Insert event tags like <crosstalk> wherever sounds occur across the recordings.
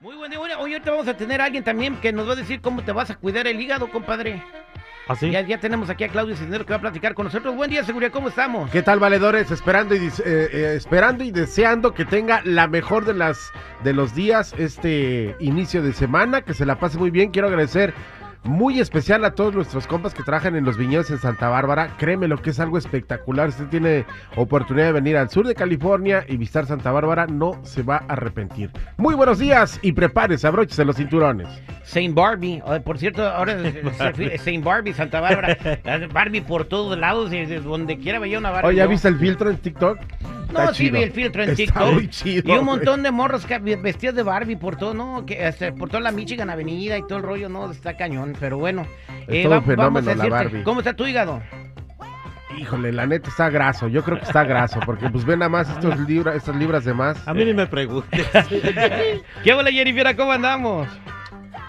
Muy buen día. Bueno, Hoy ahorita vamos a tener a alguien también que nos va a decir cómo te vas a cuidar el hígado, compadre. ¿Así? Ya, ya tenemos aquí a Claudio Cisneros que va a platicar con nosotros. Buen día, seguridad, ¿cómo estamos? ¿Qué tal, valedores? Esperando y, eh, eh, esperando y deseando que tenga la mejor de las de los días este inicio de semana, que se la pase muy bien. Quiero agradecer muy especial a todos nuestros compas que trabajan en los viñedos en Santa Bárbara. Créeme lo que es algo espectacular. Si usted tiene oportunidad de venir al sur de California y visitar Santa Bárbara, no se va a arrepentir. Muy buenos días y prepárese, abróchese los cinturones. Saint Barbie. Oh, por cierto, ahora <laughs> Saint Barbie, Santa Bárbara. <laughs> Barbie por todos lados, donde quiera veía una Barbie. Oye, ¿ya viste el filtro en TikTok? No, Está sí chido. vi el filtro en Está TikTok. muy chido, y un montón de morros que- vestidos de Barbie por todo, ¿no? Que, este, por toda la Michigan Avenida y todo el rollo, ¿no? Está cañón. Pero bueno. Es todo un fenómeno la decirte, Barbie. ¿Cómo está tu hígado? Híjole, la neta está graso. Yo creo que está graso, porque pues ven nada más estos libras, estas libras de más. A mí ni me preguntes. <laughs> ¿Qué hola, Jennifer? ¿Cómo andamos?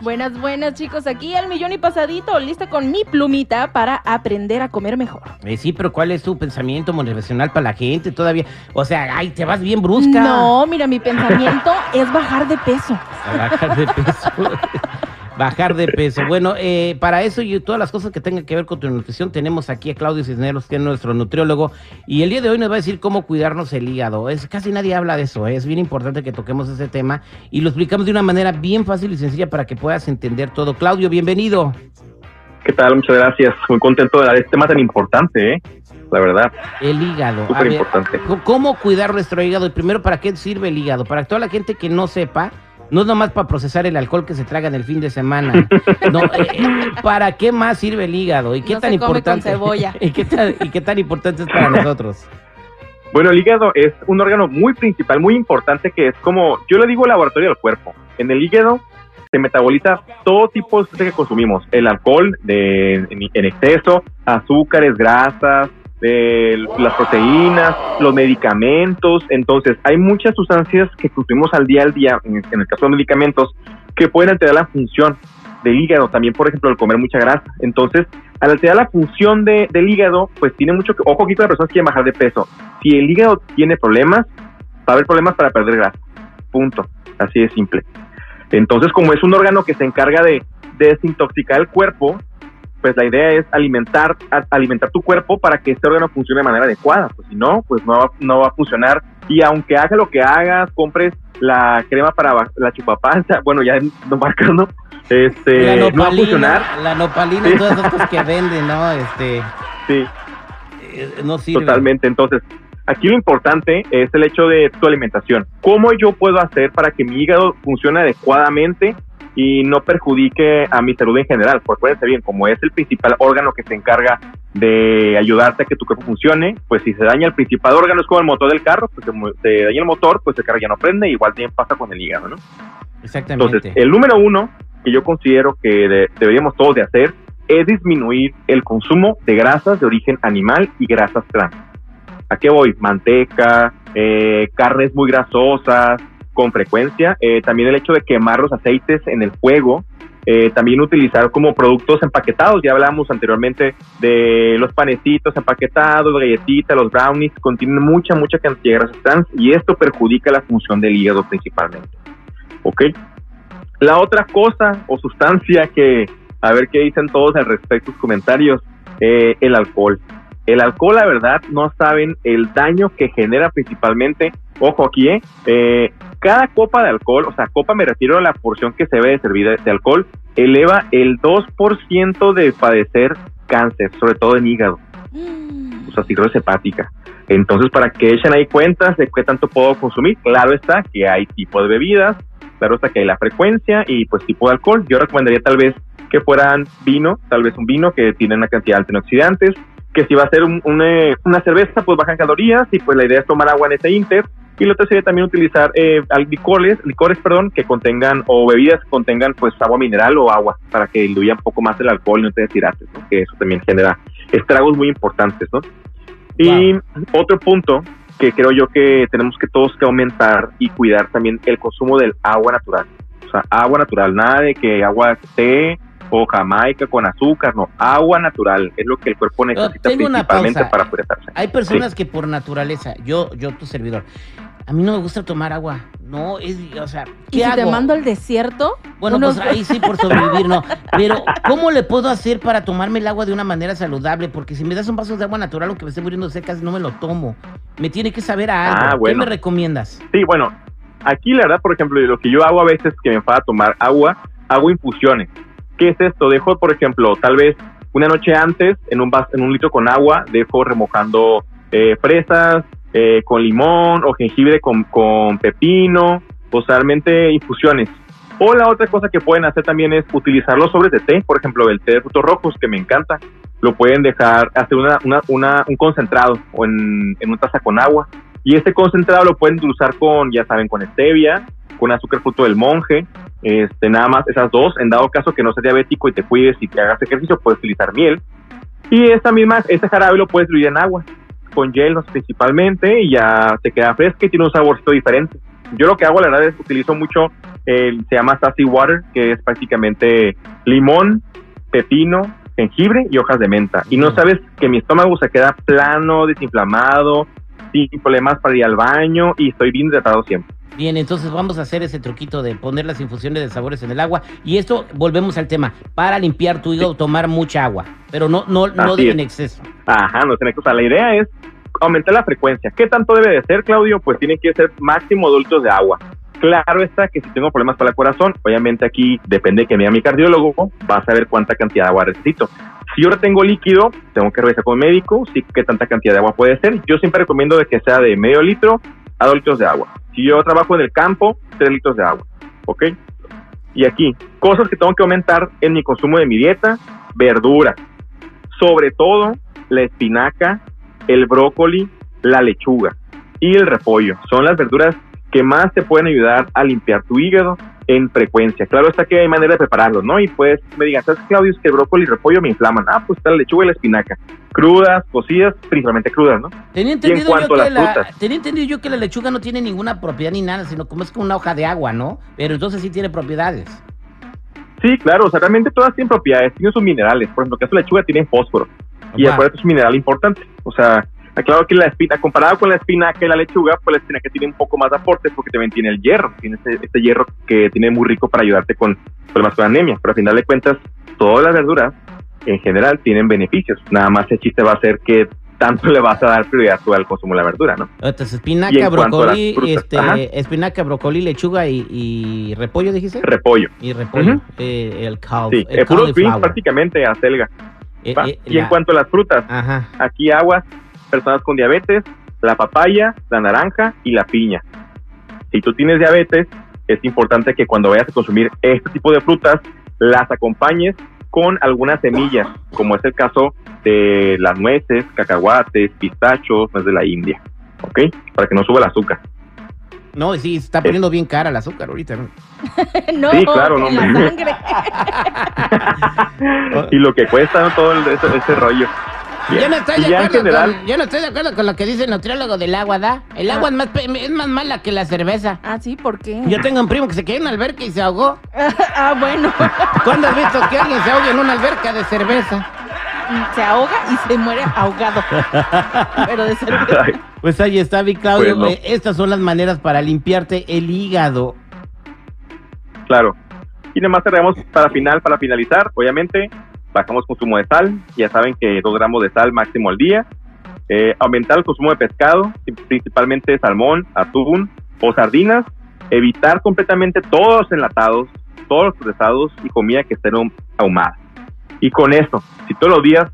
Buenas, buenas chicos, aquí al millón y pasadito, lista con mi plumita para aprender a comer mejor. Eh, sí, pero ¿cuál es tu pensamiento motivacional para la gente todavía? O sea, ay, te vas bien brusca. No, mira, mi pensamiento <laughs> es bajar de peso. Bajar de peso. <laughs> bajar de peso. Bueno, eh, para eso y todas las cosas que tengan que ver con tu nutrición, tenemos aquí a Claudio Cisneros, que es nuestro nutriólogo, y el día de hoy nos va a decir cómo cuidarnos el hígado. Es casi nadie habla de eso, ¿eh? es bien importante que toquemos ese tema y lo explicamos de una manera bien fácil y sencilla para que puedas entender todo. Claudio, bienvenido. ¿Qué tal? Muchas gracias. Muy contento de dar este tema tan importante, ¿eh? La verdad, El hígado. Súper importante. ¿Cómo- ¿Cómo cuidar nuestro hígado? Y primero, ¿para qué sirve el hígado? Para toda la gente que no sepa, no es nomás para procesar el alcohol que se traga en el fin de semana. <laughs> No, eh, ¿para qué más sirve el hígado? ¿Y qué No tan se come con importante? cebolla. <laughs> ¿Y qué tan, y qué tan importante es para <laughs> nosotros? Bueno, el hígado es un órgano muy principal, muy importante, que es como, yo le digo laboratorio del cuerpo. En el hígado se metaboliza todo tipo de que consumimos. El alcohol de, en, en exceso, azúcares, grasas, de las proteínas, los medicamentos. Entonces, hay muchas sustancias que consumimos al día al día, en, el caso de medicamentos, que pueden alterar la función del hígado. También, por ejemplo, el comer mucha grasa. Entonces, al alterar la función de- del hígado, pues tiene mucho que... Ojo aquí las personas que quieren bajar de peso. Si el hígado tiene problemas, va a haber problemas para perder grasa. Punto. Así de simple. Entonces, como es un órgano que se encarga de desintoxicar el cuerpo, pues la idea es alimentar, alimentar tu cuerpo para que este órgano funcione de manera adecuada. Pues si no, pues no va, no va a funcionar. Y aunque haga lo que hagas, compres la crema para la chupapanza, <laughs> bueno, ya no marcas, ¿no? Este, la no va a funcionar. la nopalina y todas esas cosas que <laughs> venden, ¿no? Este, Sí. eh, no sirve. Totalmente. Entonces, aquí lo importante es el hecho de tu alimentación. ¿Cómo yo puedo hacer para que mi hígado funcione adecuadamente y no perjudique a mi salud en general? Porque acuérdense bien, como es el principal órgano que se encarga de ayudarte a que tu cuerpo funcione, pues si se daña el principal órgano es como el motor del carro, pues se, se daña el motor, pues el carro ya no prende, igual también pasa con el hígado, ¿no? Exactamente. Entonces, el número uno que yo considero que de- deberíamos todos de hacer es disminuir el consumo de grasas de origen animal y grasas trans. ¿A qué voy? Manteca, eh, carnes muy grasosas con frecuencia, eh, también el hecho de quemar los aceites en el fuego, eh, también utilizar como productos empaquetados, ya hablamos anteriormente de los panecitos empaquetados, galletitas, los brownies, contienen mucha, mucha cantidad de grasas trans y esto perjudica la función del hígado principalmente. ¿Ok? La otra cosa o sustancia que, a ver qué dicen todos al respecto, sus comentarios, eh, el alcohol. El alcohol, la verdad, no saben el daño que genera principalmente, ojo aquí, eh, eh, cada copa de alcohol, o sea, copa me refiero a la porción que se debe de servir de, de alcohol, eleva el 2% de padecer cáncer, sobre todo en hígado, o sea, cirrosis hepática. Entonces, para que echen ahí cuentas de qué tanto puedo consumir, claro está que hay tipo de bebidas, claro está que hay la frecuencia y pues tipo de alcohol. Yo recomendaría tal vez que fueran vino, tal vez un vino que tiene una cantidad de antioxidantes, que si va a ser un- un, eh, una cerveza, pues bajan calorías y pues la idea es tomar agua en ese inter. Y lo otro sería también utilizar eh, licores, licores perdón, que contengan o bebidas que contengan pues agua mineral o agua para que diluya un poco más el alcohol y no te deshidrates, ¿no? que eso también genera estragos muy importantes. ¿no? Y otro punto que creo yo que tenemos que todos que aumentar y cuidar también el consumo del agua natural. O sea, agua natural, nada de que agua té o jamaica con azúcar, no, agua natural es lo que el cuerpo necesita principalmente pausa. para purificarse. Hay personas que por naturaleza, yo, yo tu servidor, a mí no me gusta tomar agua. No, es, o sea, ¿qué ¿Y si hago? te mando al desierto? Bueno, Unos- pues ahí sí por sobrevivir, no. Pero, ¿cómo le puedo hacer para tomarme el agua de una manera saludable? Porque si me das un vaso de agua natural, aunque me esté muriendo de sed, casi no me lo tomo. Me tiene que saber a algo. Ah, bueno. ¿Qué me recomiendas? Sí, bueno, aquí la verdad, por ejemplo, lo que yo hago a veces que me enfada tomar agua, hago infusiones. ¿Qué es esto? Dejo, por ejemplo, tal vez una noche antes, en un, vas- en un litro con agua, dejo remojando eh, fresas eh, con limón o jengibre con, con pepino, o infusiones. O la otra cosa que pueden hacer también es utilizar los sobres té, por ejemplo, el té de frutos rojos, que me encanta. Lo pueden dejar, hacer una, una, una- un concentrado o en, en una taza con agua. Y este concentrado lo pueden usar con, ya saben, con stevia, con azúcar fruto del monje, este, nada más esas dos. En dado caso que no seas diabético y te cuides y que hagas ejercicio, puedes utilizar miel. Y esta misma, este jarabe lo puedes diluir en agua, con hielos principalmente, y ya te queda fresca y tiene un saborcito diferente. Yo lo que hago, la verdad, es utilizo mucho, el, se llama sassy water, que es prácticamente limón, pepino, jengibre y hojas de menta. Y no Mm. sabes que mi estómago se queda plano, desinflamado, sin problemas para ir al baño y estoy bien hidratado siempre. Bien, entonces vamos a hacer ese truquito de poner las infusiones de sabores en el agua. Y esto, volvemos al tema, para limpiar tu hígado, tomar mucha agua, pero no, no, no de en exceso. Ajá, no tiene que usar. La idea es aumentar la frecuencia. ¿Qué tanto debe de ser, Claudio? Pues tiene que ser máximo litros de agua. Claro está que si tengo problemas para el corazón, obviamente aquí depende de que me diga mi cardiólogo, vas a ver cuánta cantidad de agua necesito. Si yo tengo líquido, tengo que revisar con el médico, sí, qué tanta cantidad de agua puede ser. Yo siempre recomiendo de que sea de medio litro a dos litros de agua. Si yo trabajo en el campo, tres litros de agua, ¿ok? Y aquí, cosas que tengo que aumentar en mi consumo de mi dieta, verdura, sobre todo la espinaca, el brócoli, la lechuga y el repollo. Son las verduras que más te pueden ayudar a limpiar tu hígado en frecuencia. Claro está que hay manera de prepararlo, ¿no? Y pues me digan, ¿sabes, Claudio? Es que el brócoli y el repollo me inflaman. Ah, pues está la lechuga y la espinaca. Crudas, cocidas, principalmente crudas, ¿no? Tenía entendido, yo cuanto a que la, frutas. tenía entendido yo que la lechuga no tiene ninguna propiedad ni nada, sino como es como una hoja de agua, ¿no? Pero entonces sí tiene propiedades. Sí, claro, o sea, realmente todas tienen propiedades, tienen sus minerales. Por ejemplo, de la lechuga tiene fósforo. Y Guau. acuérdate, es un mineral importante. O sea, claro que la espina, comparado con la espinaca y la lechuga, pues la espinaca tiene un poco más de aportes porque también tiene el hierro. Tiene este, este hierro que tiene muy rico para ayudarte con problemas con anemia. Pero al final de cuentas, todas las verduras en general tienen beneficios. Nada más el chiste va a ser que tanto <laughs> le vas a dar prioridad tú al consumo de la verdura, ¿no? Entonces, espinaca, en brócoli, este, espinaca, brócoli, lechuga y, y repollo, dijiste? Repollo. y repollo. Eh, el caul, Sí, el eh, puro prácticamente, acelga. Eh, eh, y en cuanto a las frutas, Ajá. aquí aguas, personas con diabetes, la papaya, la naranja y la piña. Si tú tienes diabetes, es importante que cuando vayas a consumir este tipo de frutas, las acompañes con algunas semillas, como es el caso de las nueces, cacahuates, pistachos, nuez de la India, ¿ok? Para que no suba el azúcar. No, sí, se está poniendo bien cara el azúcar ahorita. ¿no? <laughs> no, Sí, claro, no, la hombre. sangre. <laughs> y lo que cuesta ¿no? todo el- ese, ese rollo. Yo no, estoy de acuerdo general, con, yo no estoy de acuerdo con lo que dice el nutriólogo del agua, ¿da? El agua es más, pe- es más mala que la cerveza. ah, sí, ¿por qué? Yo tengo un primo que se quedó en una alberca y se ahogó. <laughs> ah, bueno. <laughs> ¿Cuándo has visto que alguien se ahogue en una alberca de cerveza? se ahoga y se muere ahogado. <laughs> Pero de cerveza. ay, Pues ahí está, mi Claudio. Pues no. Eh, Estas son las maneras para limpiarte el hígado. Claro. Y nada más cerramos para final, para finalizar, obviamente, bajamos consumo de sal, ya saben que 2 gramos de sal máximo al día, Eh, aumentar el consumo de pescado, principalmente salmón, atún o sardinas, evitar completamente todos los enlatados, todos los procesados y comida que estén ahumada. Y con esto, si todos los días,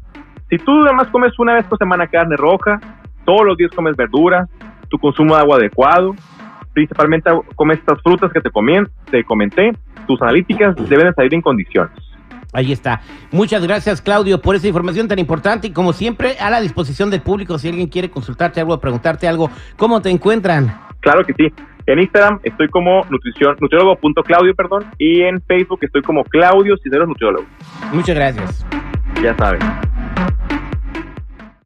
si tú nada más comes una vez por semana carne roja, todos los días comes verduras, tu consumo de agua adecuado, principalmente comes estas frutas que te, comien, te comenté, tus analíticas deben de salir en condiciones. Ahí está. Muchas gracias, Claudio, por esa información tan importante y como siempre, a la disposición del público, si alguien quiere consultarte algo, preguntarte algo, ¿cómo te encuentran? Claro que sí. En Instagram estoy como nutrición, nutriólogo.claudio, perdón, y en Facebook estoy como Claudio Cisneros Nutriólogo. Muchas gracias. Ya saben.